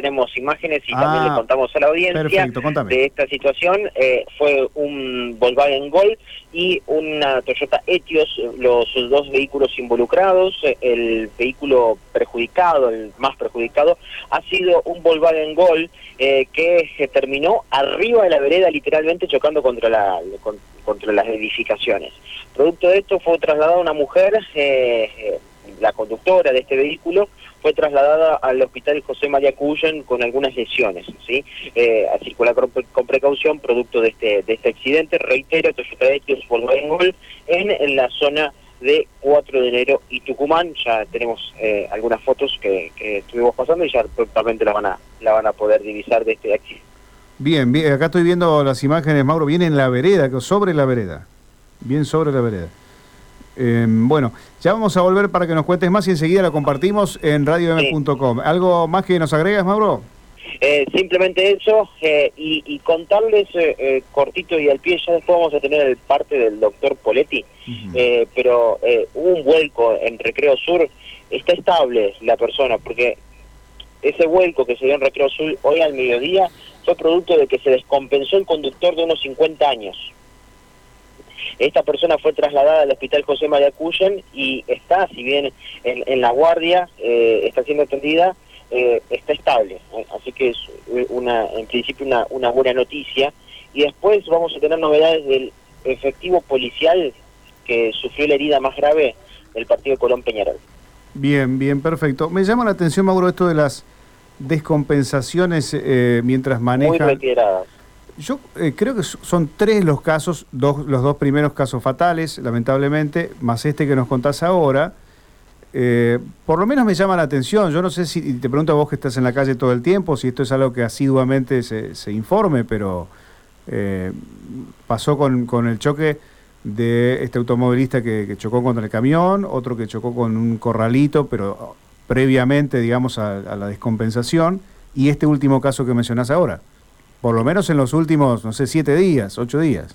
tenemos imágenes y también le ah, contamos a la audiencia de esta situación. Eh, fue un Volkswagen Gol y una Toyota Etios, los dos vehículos involucrados. El vehículo perjudicado, el más perjudicado, ha sido un Volkswagen Gol eh, que terminó arriba de la vereda, literalmente chocando contra la contra las edificaciones. Producto de esto fue trasladada una mujer, eh, eh, la conductora de este vehículo, fue trasladada al hospital José María Cuyen con algunas lesiones, ¿sí? Eh, a con, precaución producto de este, de este accidente. Reitero, Toyota Etios Volkswagen Gol en, en la zona de 4 de enero y Tucumán. Ya tenemos eh, algunas fotos que, que, estuvimos pasando y ya totalmente la van a, la van a poder divisar de este accidente. Bien, bien, acá estoy viendo las imágenes, Mauro, viene en la vereda, sobre la vereda, bien sobre la vereda. Em, bueno, ya vamos a volver para que nos cuentes más y enseguida la compartimos en radiom.com. ¿Algo más que nos agregas, Mauro? Eh, simplemente eso, eh, y, contarles eh, cortito y al pie, ya después vamos a tener el parte del doctor Poletti, pero hubo un vuelco en Recreo Sur, está estable la persona, porque ese vuelco que se dio en Recreo Sur hoy al mediodía fue producto de que se descompensó el conductor de unos 50 años. Esta persona fue trasladada al hospital José María Cuyen y está, si bien en, la guardia, eh, está siendo atendida, eh, está estable. Así que es una, en principio una, una buena noticia. Y después vamos a tener novedades del efectivo policial que sufrió la herida más grave del partido de Colón Peñarol. Bien, bien, perfecto. Me llama la atención, Mauro, esto de las descompensaciones eh, mientras manejan... Muy retiradas. Yo eh, creo que son tres los casos, dos, los dos primeros casos fatales, lamentablemente, más este que nos contás ahora. Eh, por lo menos me llama la atención. Yo no sé si, te pregunto a vos que estás en la calle todo el tiempo, si esto es algo que asiduamente se, se informe, pero pasó con, con, el choque de este automovilista que, chocó contra el camión, otro que chocó con un corralito, pero previamente, digamos, a, la descompensación, y este último caso que mencionás ahora, por lo menos en los últimos, no sé, siete días, ocho días.